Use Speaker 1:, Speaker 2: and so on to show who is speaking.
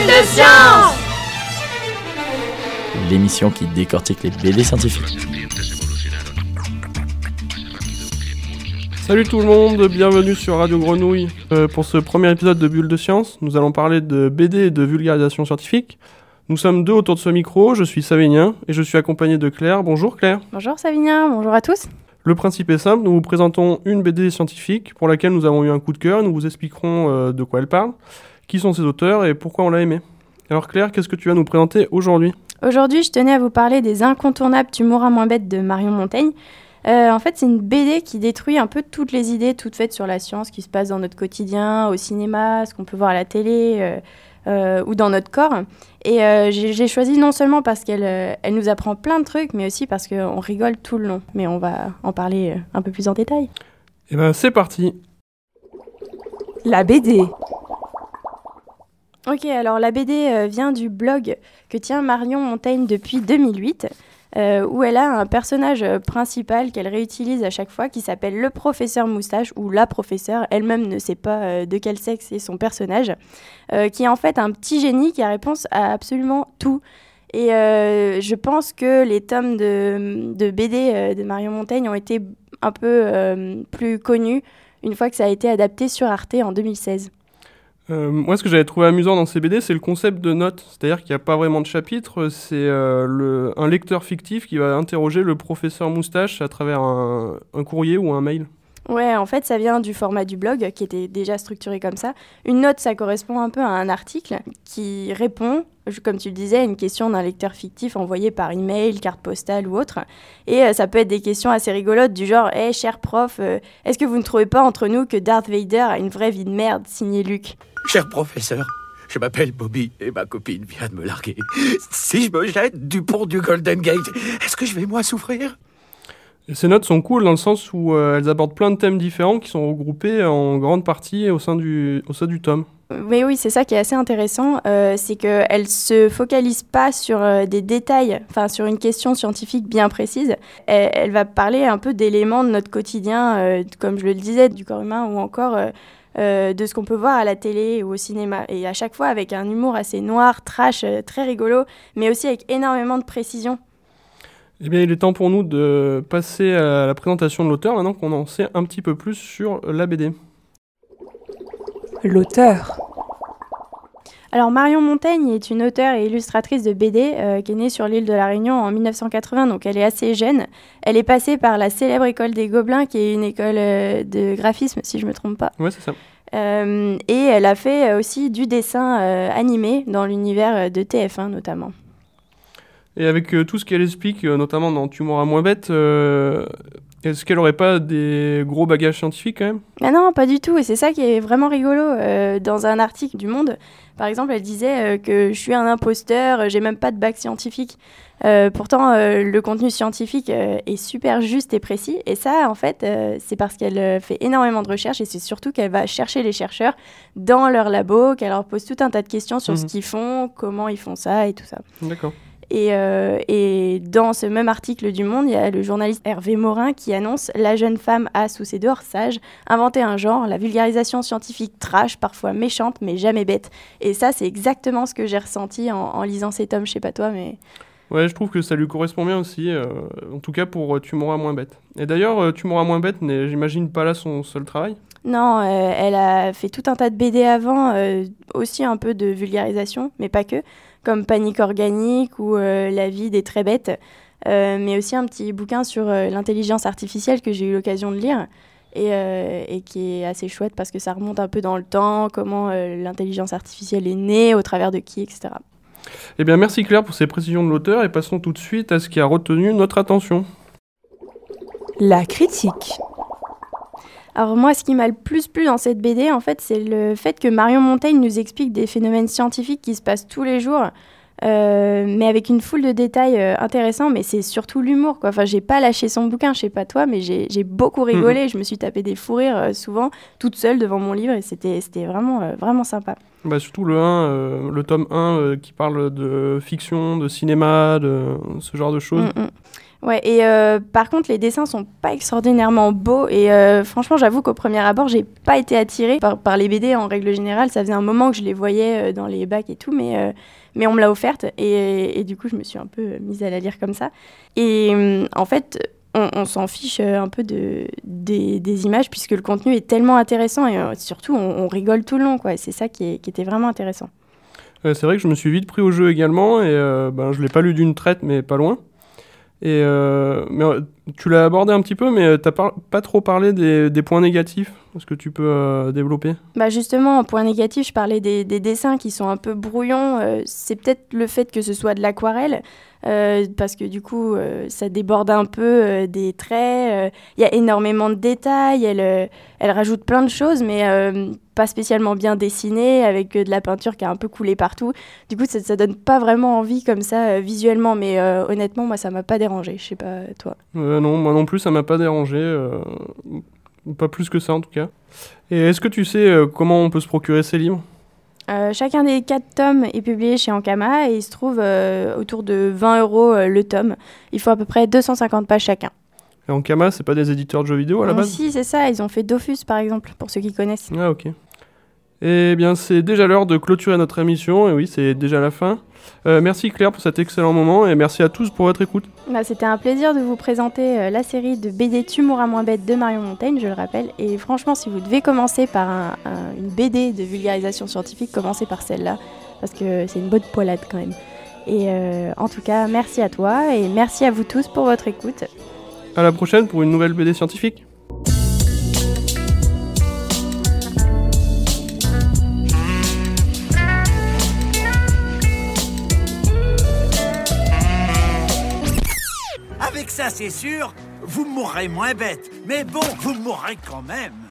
Speaker 1: Bulle de science
Speaker 2: L'émission qui décortique les BD scientifiques.
Speaker 3: Salut tout le monde, bienvenue sur Radio Grenouille. Euh, pour ce premier épisode de Bulle de Science, nous allons parler de BD et de vulgarisation scientifique. Nous sommes deux autour de ce micro, je suis Savinien et je suis accompagné de Claire. Bonjour Claire.
Speaker 4: Bonjour Savinien, bonjour à tous.
Speaker 3: Le principe est simple, nous vous présentons une BD scientifique pour laquelle nous avons eu un coup de cœur, nous vous expliquerons euh, de quoi elle parle, qui sont ses auteurs et pourquoi on l'a aimée. Alors Claire, qu'est-ce que tu vas nous présenter aujourd'hui?
Speaker 4: Aujourd'hui, je tenais à vous parler des incontournables Tu mourras moins bête de Marion Montaigne. Euh, en fait, c'est une BD qui détruit un peu toutes les idées toutes faites sur la science qui se passe dans notre quotidien, au cinéma, ce qu'on peut voir à la télé euh, euh, ou dans notre corps. Et j'ai choisi non seulement parce qu'elle elle nous apprend plein de trucs, mais aussi parce qu'on rigole tout le long. Mais on va en parler un peu plus en détail.
Speaker 3: Eh ben, c'est parti.
Speaker 4: La BD. Ok, alors la BD vient du blog que tient Marion Montaigne depuis 2008. Euh, où elle a un personnage euh, principal qu'elle réutilise à chaque fois qui s'appelle le professeur moustache ou la professeure. Elle-même ne sait pas euh, de quel sexe est son personnage, qui est en fait un petit génie qui a réponse à absolument tout. Et je pense que les tomes de BD de Marion Montaigne ont été un peu plus connus une fois que ça a été adapté sur Arte en 2016.
Speaker 3: Euh, moi, ce que j'avais trouvé amusant dans ces BD, c'est le concept de notes. C'est-à-dire qu'il n'y a pas vraiment de chapitre, c'est euh, un lecteur fictif qui va interroger le professeur Moustache à travers un, courrier ou un mail.
Speaker 4: Ouais, en fait, ça vient du format du blog qui était déjà structuré comme ça. Une note, ça correspond un peu à un article qui répond, comme tu le disais, à une question d'un lecteur fictif envoyé par email, carte postale ou autre. Et euh, ça peut être des questions assez rigolotes du genre Hé, cher prof, est-ce que vous ne trouvez pas entre nous que Darth Vader a une vraie vie de merde, signé Luc
Speaker 5: Cher professeur, je m'appelle Bobby et ma copine vient de me larguer. Si je me jette du pont du Golden Gate, est-ce que je vais moi souffrir?
Speaker 3: Ces notes sont cool dans le sens où euh, elles abordent plein de thèmes différents qui sont regroupés en grande partie au sein du, au sein du tome.
Speaker 4: Mais oui, c'est ça qui est assez intéressant, euh, c'est qu'elle se focalise pas sur euh, des détails, enfin sur une question scientifique bien précise. Elle, elle va parler un peu d'éléments de notre quotidien, comme je le disais, du corps humain ou encore euh, de ce qu'on peut voir à la télé ou au cinéma. Et à chaque fois avec un humour assez noir, trash, euh, très rigolo, mais aussi avec énormément de précision.
Speaker 3: Eh bien, il est temps pour nous de passer à la présentation de l'auteur, maintenant qu'on en sait un petit peu plus sur la BD.
Speaker 4: L'auteur. Alors Marion Montaigne est une auteure et illustratrice de BD euh, qui est née sur l'île de la Réunion en 1980, donc elle est assez jeune. Elle est passée par la célèbre école des Gobelins, qui est une école de graphisme, si je ne me trompe pas.
Speaker 3: Ouais, c'est ça.
Speaker 4: Euh, et elle a fait aussi du dessin euh, animé dans l'univers de TF1 notamment.
Speaker 3: Et avec euh, tout ce qu'elle explique, notamment dans Tu mourras moins bête, est-ce qu'elle aurait pas des gros bagages scientifiques quand même?
Speaker 4: Ah Non, pas du tout. Et c'est ça qui est vraiment rigolo. dans un article du Monde, par exemple, elle disait que je suis un imposteur, j'ai même pas de bac scientifique. Euh, pourtant, euh, le contenu scientifique euh, est super juste et précis. Et ça, en fait, c'est parce qu'elle fait énormément de recherches et c'est surtout qu'elle va chercher les chercheurs dans leur labo, qu'elle leur pose tout un tas de questions sur ce mhm. qu'ils font, comment ils font ça et tout ça.
Speaker 3: D'accord.
Speaker 4: Et, et, dans ce même article du Monde, il y a le journaliste Hervé Morin qui annonce La jeune femme a, sous ses dehors sages, inventé un genre, la vulgarisation scientifique trash, parfois méchante, mais jamais bête. Et ça, c'est exactement ce que j'ai ressenti en, en lisant ces tomes. Je sais pas toi, mais
Speaker 3: Ouais, je trouve que ça lui correspond bien aussi, euh, en tout cas pour euh, Tu mourras moins bête. Et d'ailleurs, euh, Tu mourras moins bête n'est, j'imagine, pas là son seul travail?
Speaker 4: Non, elle a fait tout un tas de BD avant, aussi un peu de vulgarisation, mais pas que, comme Panique organique ou La vie des très bêtes, mais aussi un petit bouquin sur l'intelligence artificielle que j'ai eu l'occasion de lire. Et, et, qui est assez chouette parce que ça remonte un peu dans le temps, comment l'intelligence artificielle est née, au travers de qui, etc.
Speaker 3: Eh bien, merci Claire pour ces précisions de l'auteur et passons tout de suite à ce qui a retenu notre attention.
Speaker 4: La critique. Alors moi, ce qui m'a le plus plu dans cette BD, en fait, c'est le fait que Marion Montaigne nous explique des phénomènes scientifiques qui se passent tous les jours euh, mais avec une foule de détails euh, intéressants, mais c'est surtout l'humour. Quoi. Enfin, j'ai pas lâché son bouquin, je sais pas toi, mais j'ai beaucoup rigolé. Mhm. Je me suis tapé des fous rires euh, souvent, toute seule devant mon livre, et c'était vraiment, vraiment sympa.
Speaker 3: Bah, surtout le 1, le tome 1 qui parle de fiction, de cinéma, de ce genre de choses. Mm, mm.
Speaker 4: Ouais, et euh, par contre, les dessins sont pas extraordinairement beaux. Et euh, franchement, j'avoue qu'au premier abord, j'ai pas été attirée par, les BD en règle générale. Ça faisait un moment que je les voyais euh, dans les bacs et tout, mais, mais on me l'a offerte. Et, et, du coup, je me suis un peu mise à la lire comme ça. Et en fait, on, s'en fiche un peu de, des, images, puisque le contenu est tellement intéressant. Et surtout, on, rigole tout le long. C'est ça qui, qui, était vraiment intéressant.
Speaker 3: c'est vrai que je me suis vite pris au jeu également. Et ben, je l'ai pas lu d'une traite, mais pas loin. Et euh, mais tu l'as abordé un petit peu, mais tu n'as pas trop parlé des, des points négatifs. Est-ce que tu peux euh, développer?
Speaker 4: Bah Justement, en point négatif, je parlais des, des, dessins qui sont un peu brouillons. Euh, c'est peut-être le fait que ce soit de l'aquarelle, euh, parce que du coup, euh, ça déborde un peu euh, des traits. Il y a énormément de détails. Elle, elle rajoute plein de choses, mais pas spécialement bien dessinées, avec de la peinture qui a un peu coulé partout. Du coup, ça, ça donne pas vraiment envie comme ça visuellement, mais honnêtement, moi, ça m'a pas dérangé. Je sais pas, toi.
Speaker 3: Non, moi non plus, ça m'a pas dérangé. pas plus que ça, en tout cas. Et est-ce que tu sais comment on peut se procurer ces livres?
Speaker 4: Euh, chacun des quatre tomes est publié chez Ankama et il se trouve euh, autour de 20 euros euh, le tome. Il faut à peu près 250 pages chacun.
Speaker 3: Et Ankama, c'est pas des éditeurs de jeux vidéo à la base?
Speaker 4: Si, c'est ça. Ils ont fait Dofus par exemple, pour ceux qui connaissent.
Speaker 3: Ah, ok. Eh bien, c'est déjà l'heure de clôturer notre émission. Et oui, c'est déjà la fin. Euh, merci Claire pour cet excellent moment et merci à tous pour votre écoute.
Speaker 4: Bah, C'était un plaisir de vous présenter euh, la série de BD Tu mourras moins bête de Marion Montaigne, je le rappelle. Et franchement, si vous devez commencer par un, un, une BD de vulgarisation scientifique, commencez par celle-là parce que c'est une bonne poilade quand même. Et euh, en tout cas, merci à toi et merci à vous tous pour votre écoute.
Speaker 3: À la prochaine pour une nouvelle BD scientifique.
Speaker 1: Ça, c'est sûr, vous mourrez moins bête. Mais bon, vous mourrez quand même.